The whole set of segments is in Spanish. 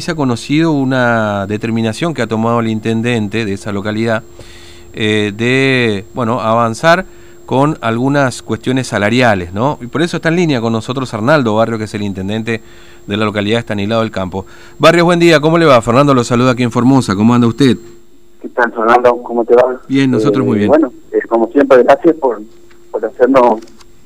se ha conocido una determinación que ha tomado el intendente de esa localidad eh, de bueno avanzar con algunas cuestiones salariales, ¿no? Y por eso está en línea con nosotros Arnaldo Barrio, que es el intendente de la localidad de Estanilado del Campo. Barrio, buen día, ¿cómo le va? Fernando lo saluda aquí en Formosa, ¿cómo anda usted? ¿Qué tal, Fernando? ¿Cómo te va? Bien, nosotros muy Eh, bien. Bueno, eh, como siempre, gracias por, por hacernos,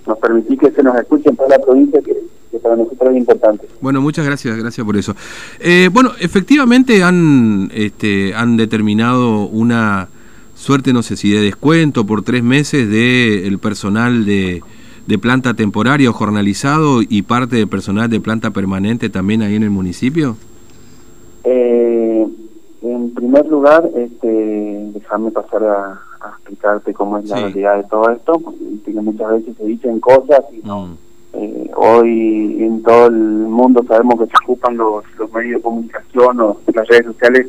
nos permitir que se nos escuche en toda la provincia, que, que para nosotros es importante. Bueno, muchas gracias, gracias por eso. Eh, bueno, efectivamente han, este, han determinado una suerte, no sé si de descuento por tres meses del personal de, de planta temporaria o jornalizado y parte del personal de planta permanente también ahí en el municipio. Eh, en primer lugar, este, déjame pasar a, a explicarte cómo es la realidad de todo esto, porque muchas veces se dicen cosas y No. Eh, hoy en todo el mundo sabemos que se ocupan los, los medios de comunicación o las redes sociales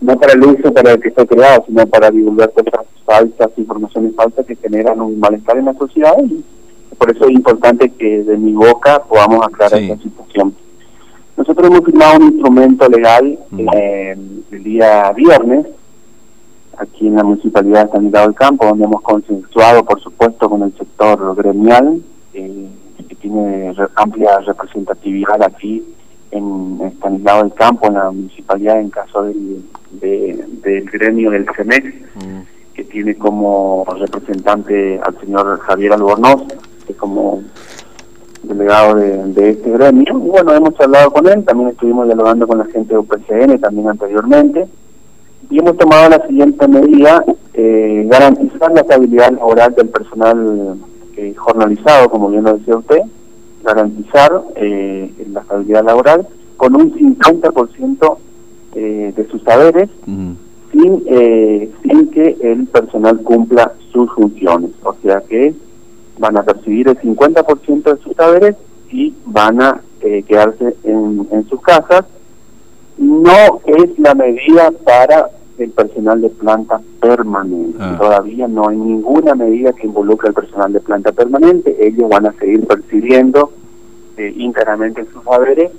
no para el uso para el que fue creado, sino para divulgar cosas falsas, informaciones falsas que generan un malestar en la sociedad y por eso es importante que de mi boca podamos aclarar Sí. esta situación. Nosotros hemos firmado un instrumento legal Mm. eh, el día viernes aquí en la Municipalidad de San Miguel del Campo, donde hemos consensuado, por supuesto, con el sector gremial, eh, tiene amplia representatividad aquí en Estanislao del Campo, en la municipalidad, en caso del, de- del gremio del CEMEX, Mm. que tiene como representante al señor Javier Albornoz, que es como delegado de, de este gremio. Y bueno, hemos hablado con él, también estuvimos dialogando con la gente de UPCN también anteriormente, y hemos tomado la siguiente medida, eh, garantizar la estabilidad laboral del personal eh, jornalizado, como bien lo decía usted, garantizar eh, la estabilidad laboral con un 50% eh, de sus saberes sin, eh, sin que el personal cumpla sus funciones. O sea que van a percibir el 50% de sus saberes y van a eh, quedarse en, en sus casas. No es la medida para el personal de planta permanente. Ah. Todavía no hay ninguna medida que involucre al personal de planta permanente. Ellos van a seguir percibiendo eh, íntegramente sus saberes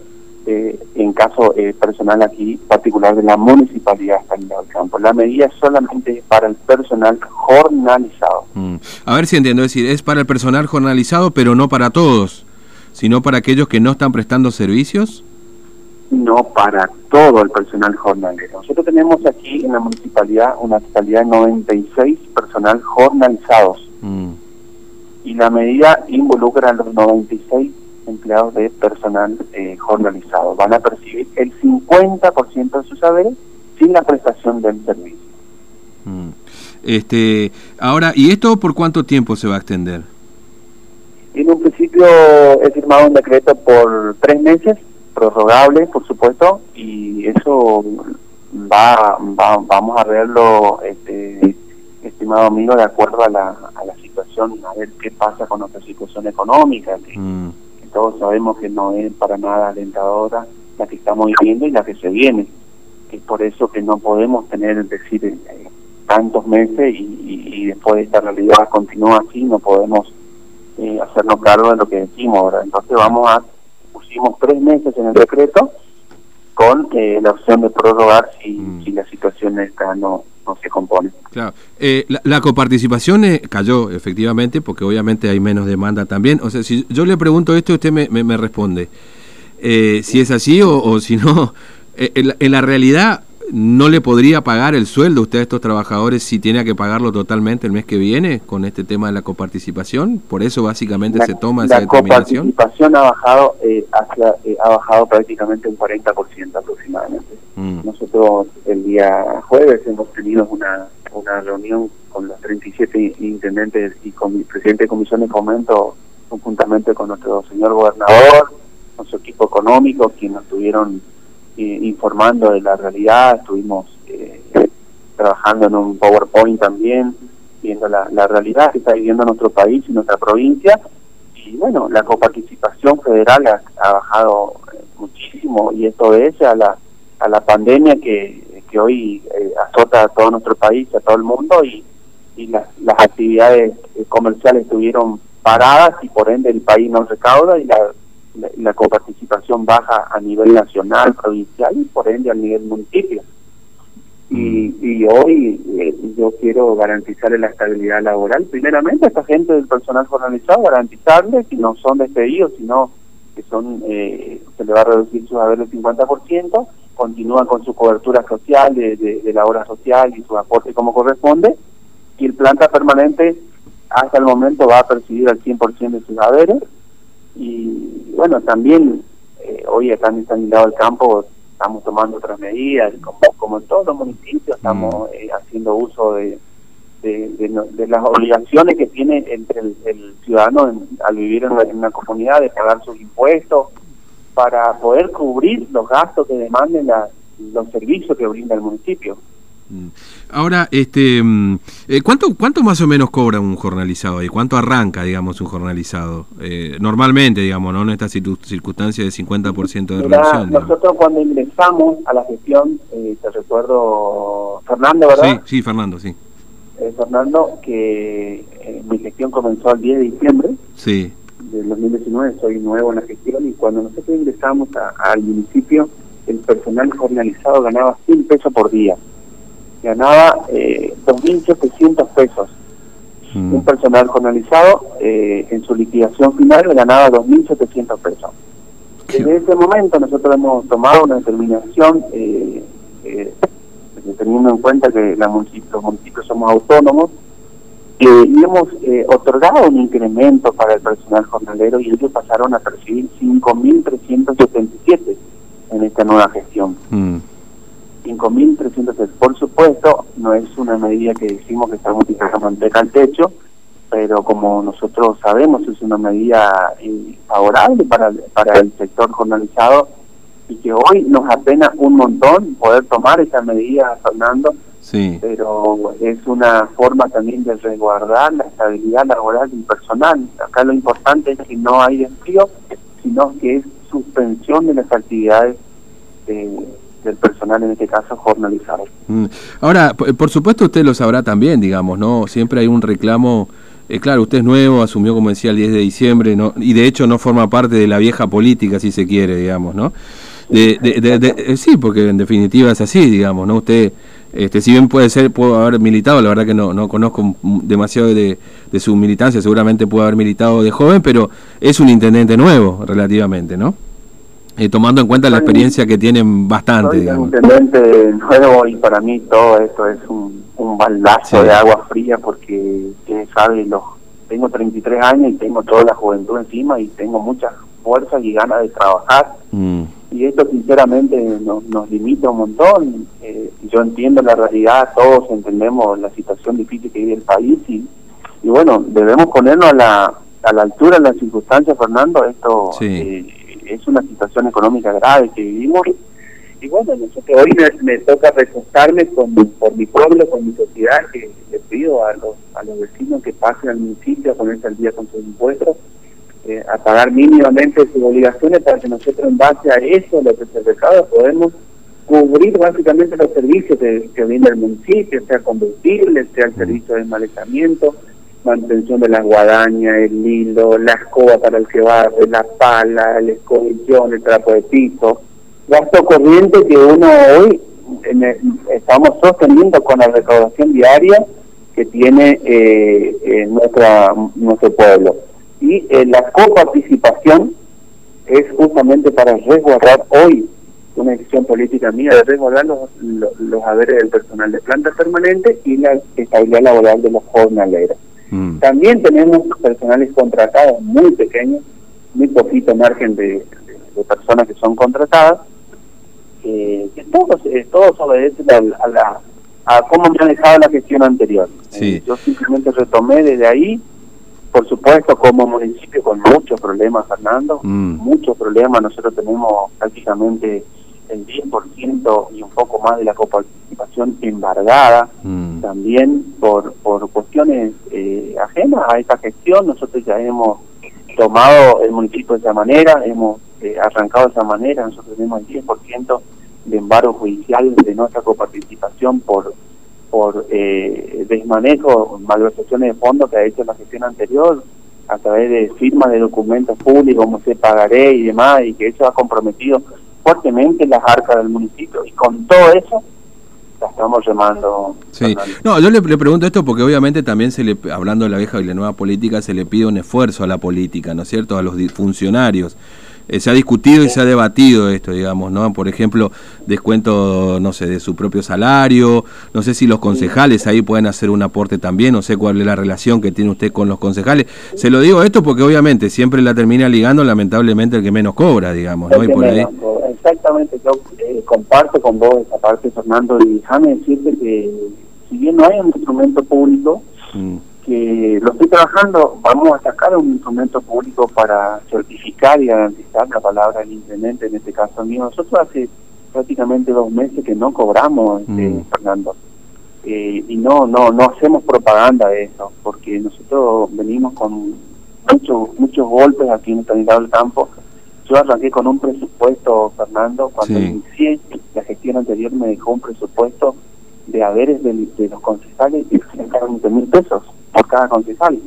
eh, en caso eh, personal aquí particular de la municipalidad de del Campo. La medida es solamente para el personal jornalizado. Mm. A ver si entiendo, es decir, es para el personal jornalizado, pero no para todos, sino para aquellos que no están prestando servicios. No para todo el personal jornalero. Nosotros tenemos aquí en la municipalidad una totalidad de 96 personal jornalizados Mm. y la medida involucra a los 96 empleados de personal eh, jornalizado. Van a percibir el 50% de sus saberes sin la prestación del servicio. Mm. Este, ahora, ¿y esto por cuánto tiempo se va a extender? En un principio he firmado un decreto por tres meses, prorrogable, por supuesto, y eso va, va vamos a verlo, este, estimado amigo, de acuerdo a la, a la situación, a ver qué pasa con nuestra situación económica, que, Mm. que todos sabemos que no es para nada alentadora la que estamos viviendo y la que se viene. Es por eso que no podemos tener, decir, eh, tantos meses y, y, y después de esta realidad continúa así, no podemos eh, hacernos cargo de lo que decimos ahora. Entonces vamos a, pusimos tres meses en el decreto con eh, la opción de prorrogar si, Mm. si la situación esta no, no se compone. Claro. Eh, la, la coparticipación eh, cayó, efectivamente, porque obviamente hay menos demanda también. O sea, si yo le pregunto esto, usted me, me, me responde. Eh, si es así o, o si no, eh, en, la, en la realidad no le podría pagar el sueldo usted a estos trabajadores si tiene que pagarlo totalmente el mes que viene con este tema de la coparticipación. Por eso básicamente La, se toma esa la determinación. coparticipación ha bajado eh, hacia, eh, ha bajado prácticamente un 40% aproximadamente. Mm, Nosotros el día jueves hemos tenido una, una reunión con los 37 intendentes y con el presidente de comisión de fomento, conjuntamente con nuestro señor gobernador, nuestro equipo económico, quienes nos estuvieron informando de la realidad, estuvimos eh, trabajando en un PowerPoint también, viendo la, realidad que está viviendo nuestro país y nuestra provincia. Y bueno, la coparticipación federal ha, bajado eh, muchísimo y esto obedece a la, a la pandemia que, que hoy eh, azota a todo nuestro país, a todo el mundo y, y las, las actividades eh, comerciales estuvieron paradas y por ende el país no recauda y la, la, coparticipación baja a nivel nacional, provincial y por ende a nivel municipio. Y, y hoy eh, yo quiero garantizarle la estabilidad laboral, primeramente a esta gente del personal jornalizado, garantizarle que no son despedidos, sino que son eh, se le va a reducir su haber del 50%, continúan con su cobertura social de, de, la obra social y su aporte como corresponde, y el planta permanente hasta el momento va a percibir al 100% de sus haberes, y bueno, también eh, hoy acá en San Miguel del Campo estamos tomando otras medidas, como, como en todos los municipios estamos mm. eh, haciendo uso de, de, las obligaciones que tiene entre el, ciudadano al vivir en una, comunidad de pagar sus impuestos para poder cubrir los gastos que demanden los servicios que brinda el municipio. Mm. Ahora, este, mm, eh, ¿cuánto, ¿cuánto más o menos cobra un jornalizado y ¿Cuánto arranca, digamos, un jornalizado? Eh, normalmente, digamos, ¿no? En estas circunstancias de 50% de reducción. Nosotros cuando ingresamos a la gestión, eh, te recuerdo, Fernando, ¿verdad? Sí, sí, Fernando, sí. Eh, Fernando, que mi gestión comenzó el 10 de diciembre. Sí. Del 2019, soy nuevo en la gestión y cuando nosotros ingresamos al municipio, el personal jornalizado ganaba 100 pesos por día ganaba eh, 2.700 pesos. Mm. Un personal jornalizado eh, en su liquidación final ganaba 2.700 pesos. Desde ese momento nosotros hemos tomado una determinación, eh, eh, teniendo en cuenta que la los municipios somos autónomos, y hemos otorgado un incremento para el personal jornalero y ellos pasaron a percibir 5.377 en esta nueva gestión. Mm. 5.300 pesos. Por supuesto, no es una medida que decimos que estamos tirando manteca al techo, pero como nosotros sabemos, es una medida eh, favorable para, para el sector jornalizado y que hoy nos apena un montón poder tomar esa medida, Fernando, sí. pero es una forma también de resguardar la estabilidad laboral y personal. Acá lo importante es que no hay despido, sino que es suspensión de las actividades de del personal, en este caso jornalizado. Mm. Ahora, por supuesto usted lo sabrá también, digamos, ¿no? Siempre hay un reclamo, eh, claro, usted es nuevo, asumió, como decía, el 10 de diciembre, ¿no? y de hecho no forma parte de la vieja política, si se quiere, digamos, ¿no? De, eh, sí, porque en definitiva es así, digamos, ¿no? Usted, este, si bien puede ser, puede haber militado, la verdad que no, no conozco demasiado de, de su militancia, seguramente puede haber militado de joven, pero es un intendente nuevo, relativamente, ¿no? Eh, tomando en cuenta la experiencia que tienen bastante. Soy intendente nuevo y para mí todo esto es un, un baldazo de agua fría porque, sabe, los, tengo 33 años y tengo toda la juventud encima y tengo muchas fuerzas y ganas de trabajar. Mm. Y esto sinceramente nos, nos limita un montón. Eh, yo entiendo la realidad, todos entendemos la situación difícil que vive el país y, y bueno, debemos ponernos a la, a la altura de las circunstancias, Fernando. Esto... Eh, es una situación económica grave que vivimos. Y bueno, hoy me, toca recostarme con, por mi pueblo, con mi sociedad, que le pido a los, a los vecinos que pasen al municipio a ponerse al día con sus impuestos, eh, a pagar mínimamente sus obligaciones para que nosotros en base a eso, lo que se recauda, podemos cubrir básicamente los servicios que, que el municipio, sea combustible, sea el servicio de desmalezamiento, mantención de las guadañas, el hilo, la escoba para el que barre, la pala, el escobillón, el trapo de piso, gasto corriente que uno hoy estamos sosteniendo con la recaudación diaria que tiene eh, nuestra, nuestro pueblo. Y eh, la coparticipación es justamente para resguardar hoy una decisión política mía de resguardar los, los, los haberes del personal de planta permanente y la estabilidad laboral de los jornaleros. Mm. También tenemos personales contratados muy pequeños, muy poquito margen de, personas que son contratadas, que todos, eh, todos obedecen a, la, a cómo me ha dejado la gestión anterior. Eh, yo simplemente retomé desde ahí, por supuesto, como municipio con muchos problemas, Fernando, mm. muchos problemas. Nosotros tenemos prácticamente el 10% y un poco más de la coparticipación embargada, mm. también por, por cuestiones eh, ajenas a esta gestión. Nosotros ya hemos tomado el municipio de esa manera, hemos eh, arrancado de esa manera, nosotros tenemos el 10% de embargo judicial de nuestra coparticipación por por eh, desmanejo, malversaciones de fondos que ha hecho la gestión anterior, a través de firmas de documentos públicos, como se pagaré y demás, y que eso ha comprometido fuertemente las arcas del municipio. Y con todo eso, la estamos llamando. Sí. No, yo le, pregunto esto porque obviamente también se le, hablando de la vieja y la nueva política, se le pide un esfuerzo a la política, ¿no es cierto? A los funcionarios. Eh, se ha discutido y se ha debatido esto, digamos, ¿no? Por ejemplo, descuento, no sé, de su propio salario, no sé si los concejales ahí pueden hacer un aporte también, no sé cuál es la relación que tiene usted con los concejales. Se lo digo esto porque obviamente siempre la termina ligando lamentablemente el que menos cobra, digamos, ¿no? Y por ahí... Exactamente, yo eh, comparto con vos esa parte, Fernando, y déjame decirte que si bien no hay un instrumento público, mm que lo estoy trabajando, vamos a sacar un instrumento público para certificar y garantizar la palabra del intendente, en este caso mío. Nosotros hace prácticamente dos meses que no cobramos, este, mm. Fernando. Eh, y no no no hacemos propaganda de eso, porque nosotros venimos con muchos muchos golpes aquí en el del campo. Yo arranqué con un presupuesto, Fernando, cuando inicié la gestión anterior me dejó un presupuesto de haberes de, los concejales y 20 mil pesos por cada concejal,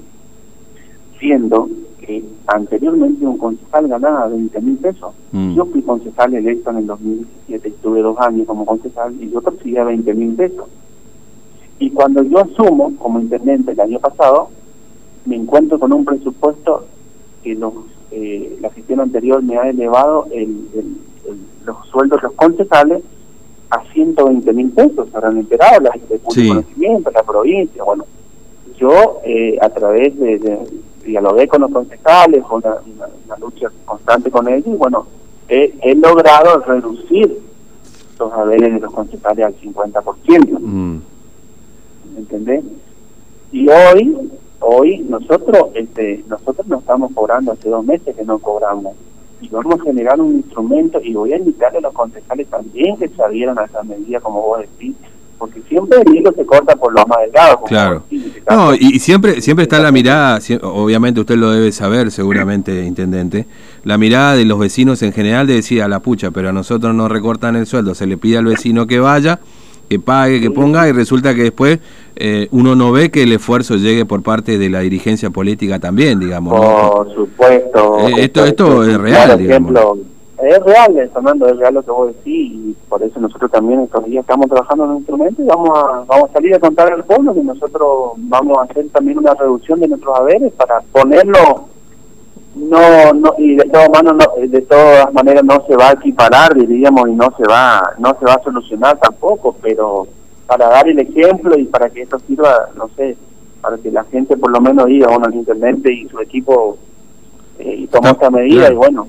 siendo que anteriormente un concejal ganaba 20 mil pesos. Mm. Yo fui concejal electo en el 2017 y tuve dos años como concejal y yo percibía 20 mil pesos. Y cuando yo asumo como intendente el año pasado, me encuentro con un presupuesto que los, eh, la gestión anterior me ha elevado el, los sueldos de los concejales a 120 mil pesos, habrán enterado la gente de conocimiento, la provincia, bueno, yo eh, a través de, dialogué con los concejales, con una, lucha constante con ellos, y bueno, he, logrado reducir los haberes de los concejales al 50%. Mm. ¿Entendés? Y hoy, hoy nosotros, este, nosotros no estamos cobrando, hace dos meses que no cobramos. Y vamos a generar un instrumento, y voy a invitarle a los concejales también que se adhieran a esa medida, como vos decís, porque siempre el hilo se corta por lo más delgado. Claro. No, y siempre siempre está la mirada, obviamente usted lo debe saber seguramente, intendente, la mirada de los vecinos en general de decir a la pucha, pero a nosotros nos recortan el sueldo, se le pide al vecino que vaya, que pague, que ponga, y resulta que después eh, uno no ve que el esfuerzo llegue por parte de la dirigencia política también, digamos. Por supuesto. Eh, esto, esto es real, digamos es real, Fernando, es real lo que vos decís y por eso nosotros también estos días estamos trabajando en un instrumento y vamos a, vamos a salir a contar al pueblo que nosotros vamos a hacer también una reducción de nuestros haberes para ponerlo no no y de todas maneras no, de todas maneras no se va a equiparar diríamos y no se va no se va a solucionar tampoco pero para dar el ejemplo y para que esto sirva no sé para que la gente por lo menos diga bueno el internet y su equipo eh, y tomó esta medida y bueno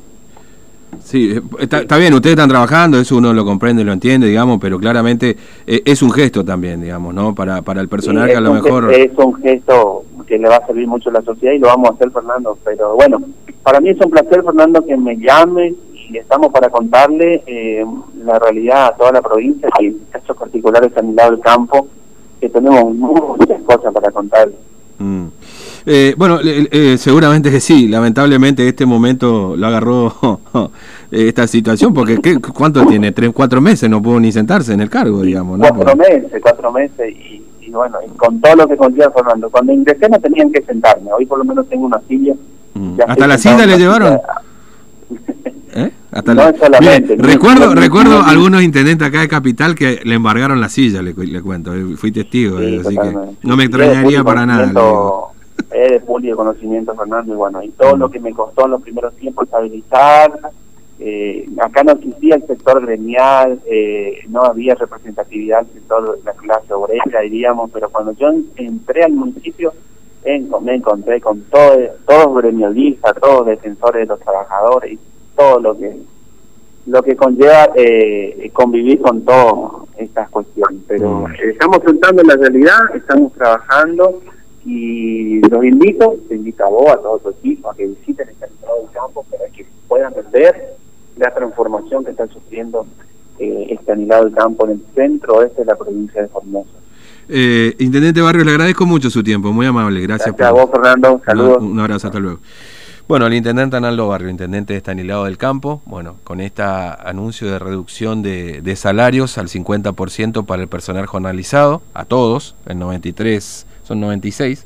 Sí, eh, está, bien, ustedes están trabajando, eso uno lo comprende, lo entiende, digamos, pero claramente eh, es un gesto también, digamos, ¿no? Para, para el personal que a lo mejor... Es un gesto que le va a servir mucho a la sociedad y lo vamos a hacer, Fernando. Pero bueno, para mí es un placer, Fernando, que me llame y estamos para contarle eh, la realidad a toda la provincia y en casos particulares a mi lado del campo, que tenemos muchas cosas para contarle. Mm. Eh, bueno, eh, seguramente que sí. Lamentablemente este momento lo agarró esta situación, porque ¿qué, ¿cuánto tiene? ¿Tres, cuatro meses? No pudo ni sentarse en el cargo, digamos. ¿no? Cuatro meses, cuatro meses. Y, bueno, con todo lo que conlleva Fernando. Cuando ingresé no tenían que sentarme. Hoy por lo menos tengo una silla. Mm. ¿Hasta la silla le llevaron? ¿Eh? Hasta no solamente, recuerdo recuerdo algunos intendentes acá de Capital que le embargaron la silla, le, cuento, fui testigo, así que no me extrañaría para nada es de público conocimiento, Fernando, y bueno, y todo lo que me costó en los primeros tiempos estabilizar, eh, acá no existía el sector gremial, eh, no había representatividad del sector de la clase obrera, diríamos, pero cuando yo entré al municipio, me encontré con todo, todos gremialistas, todos defensores de los trabajadores, y todo lo que lo que conlleva eh, convivir con todas estas cuestiones. Pero mm. estamos enfrentando la realidad, estamos trabajando, y los invito, te invito a vos, a todo tu equipo, a que visiten el estado del campo para que puedan ver la transformación que está sufriendo eh, este anilado del campo en el centro oeste de la provincia de Formosa. Eh, Intendente Barrios, le agradezco mucho su tiempo, muy amable, gracias. Gracias a vos, Fernando, saludos. Un, abrazo, hasta luego. Bueno, el intendente Analdo Barrio, intendente de Estanilado del Campo, bueno, con este anuncio de reducción de, de salarios al 50% para el personal jornalizado, a todos, el 93 son 96.